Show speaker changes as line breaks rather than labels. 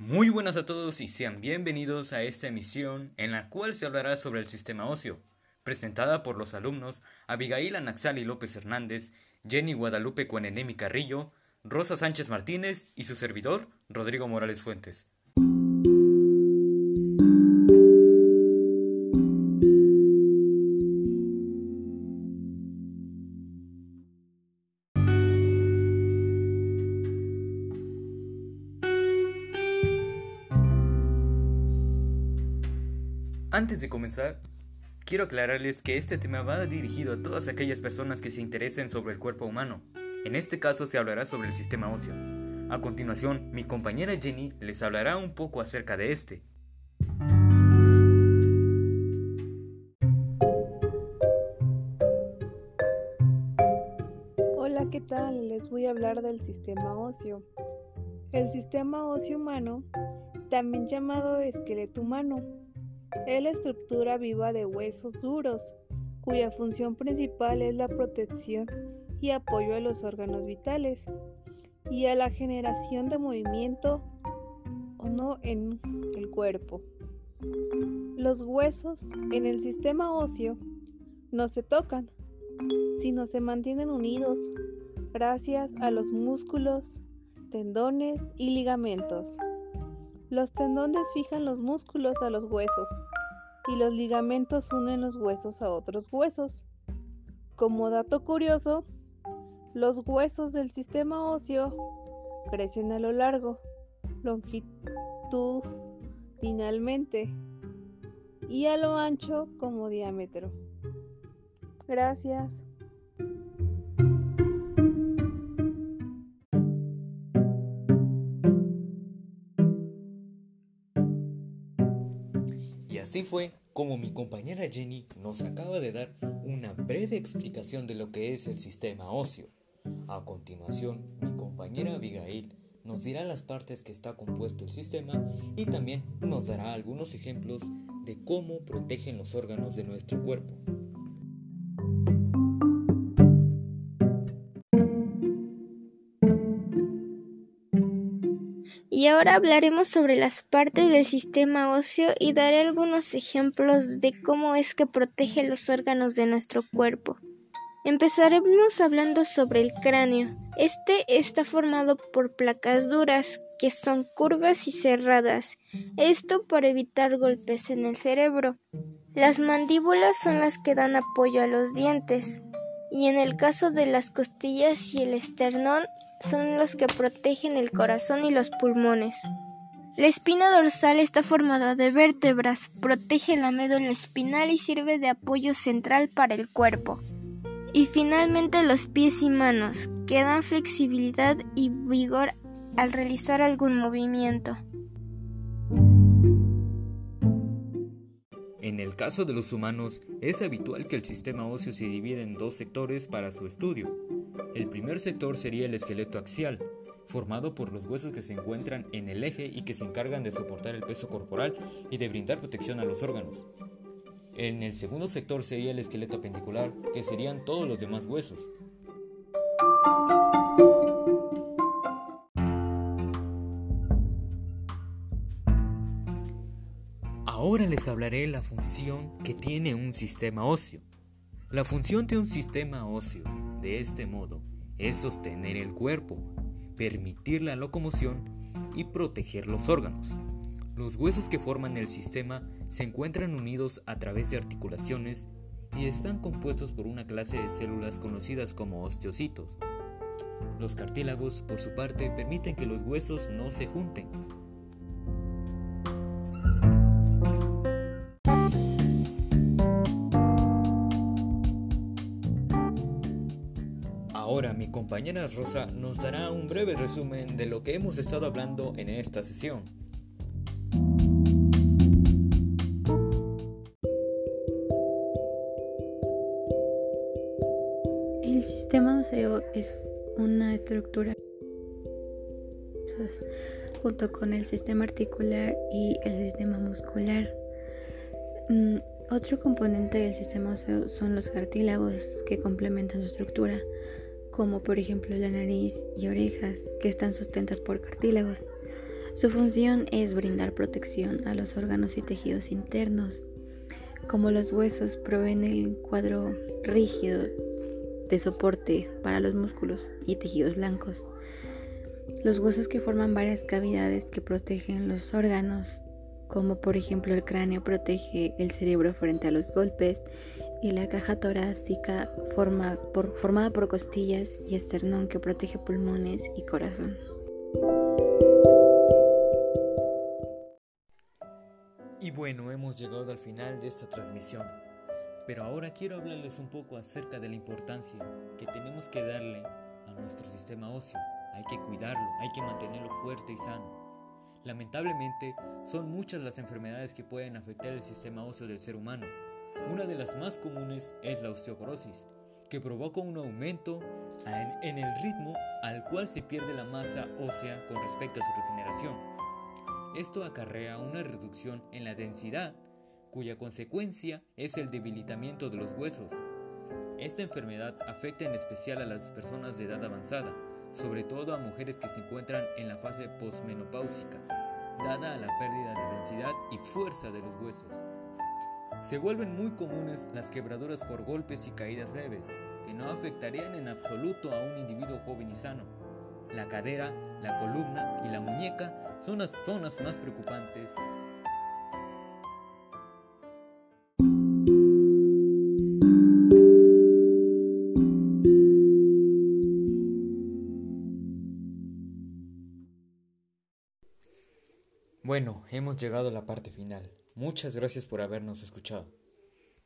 Muy buenas a todos y sean bienvenidos a esta emisión en la cual se hablará sobre el sistema óseo, presentada por los alumnos Abigail Anaxali López Hernández, Jenny Guadalupe Cuanenemi Carrillo, Rosa Sánchez Martínez y su servidor, Rodrigo Morales Fuentes. Antes de comenzar, quiero aclararles que este tema va dirigido a todas aquellas personas que se interesen sobre el cuerpo humano. En este caso se hablará sobre el sistema óseo. A continuación, mi compañera Jenny les hablará un poco acerca de este.
Hola, ¿qué tal? Les voy a hablar del sistema óseo. El sistema óseo humano, también llamado esqueleto humano, es la estructura viva de huesos duros, cuya función principal es la protección y apoyo a los órganos vitales y a la generación de movimiento o no en el cuerpo. Los huesos en el sistema óseo no se tocan, sino se mantienen unidos gracias a los músculos, tendones y ligamentos. Los tendones fijan los músculos a los huesos y los ligamentos unen los huesos a otros huesos. Como dato curioso, los huesos del sistema óseo crecen a lo largo, longitudinalmente y a lo ancho como diámetro. Gracias.
Así fue como mi compañera Jenny nos acaba de dar una breve explicación de lo que es el sistema óseo. A continuación, mi compañera Abigail nos dirá las partes que está compuesto el sistema y también nos dará algunos ejemplos de cómo protegen los órganos de nuestro cuerpo.
Ahora hablaremos sobre las partes del sistema óseo y daré algunos ejemplos de cómo es que protege los órganos de nuestro cuerpo. Empezaremos hablando sobre el cráneo. Este está formado por placas duras que son curvas y cerradas, esto para evitar golpes en el cerebro. Las mandíbulas son las que dan apoyo a los dientes, y en el caso de las costillas y el esternón son los que protegen el corazón y los pulmones. La espina dorsal está formada de vértebras, protege la médula espinal y sirve de apoyo central para el cuerpo. Y finalmente los pies y manos, que dan flexibilidad y vigor al realizar algún movimiento.
En el caso de los humanos, es habitual que el sistema óseo se divida en dos sectores para su estudio. El primer sector sería el esqueleto axial, formado por los huesos que se encuentran en el eje y que se encargan de soportar el peso corporal y de brindar protección a los órganos. En el segundo sector sería el esqueleto apendicular, que serían todos los demás huesos. Ahora les hablaré la función que tiene un sistema óseo. La función de un sistema óseo, de este modo, es sostener el cuerpo, permitir la locomoción y proteger los órganos. Los huesos que forman el sistema se encuentran unidos a través de articulaciones y están compuestos por una clase de células conocidas como osteocitos. Los cartílagos, por su parte, permiten que los huesos no se junten. Ahora mi compañera Rosa nos dará un breve resumen de lo que hemos estado hablando en esta sesión.
El sistema óseo es una estructura junto con el sistema articular y el sistema muscular. Mm, otro componente del sistema óseo son los cartílagos que complementan su estructura, como por ejemplo la nariz y orejas que están sustentadas por cartílagos. Su función es brindar protección a los órganos y tejidos internos. Como los huesos proveen el cuadro rígido de soporte para los músculos y tejidos blancos. Los huesos que forman varias cavidades que protegen los órganos, como por ejemplo el cráneo protege el cerebro frente a los golpes y la caja torácica formada por costillas y esternón que protege pulmones y corazón.
Y bueno, hemos llegado al final de esta transmisión. Pero ahora quiero hablarles un poco acerca de la importancia que tenemos que darle a nuestro sistema óseo. Hay que cuidarlo, hay que mantenerlo fuerte y sano. Lamentablemente, son muchas las enfermedades que pueden afectar el sistema óseo del ser humano. Una de las más comunes es la osteoporosis, que provoca un aumento en el ritmo al cual se pierde la masa ósea con respecto a su regeneración. Esto acarrea una reducción en la densidad cuya consecuencia es el debilitamiento de los huesos. Esta enfermedad afecta en especial a las personas de edad avanzada, sobre todo a mujeres que se encuentran en la fase posmenopáusica, dada a la pérdida de densidad y fuerza de los huesos. Se vuelven muy comunes las quebraduras por golpes y caídas leves, que no afectarían en absoluto a un individuo joven y sano. La cadera, la columna y la muñeca son las zonas más preocupantes Bueno, hemos llegado a la parte final. Muchas gracias por habernos escuchado.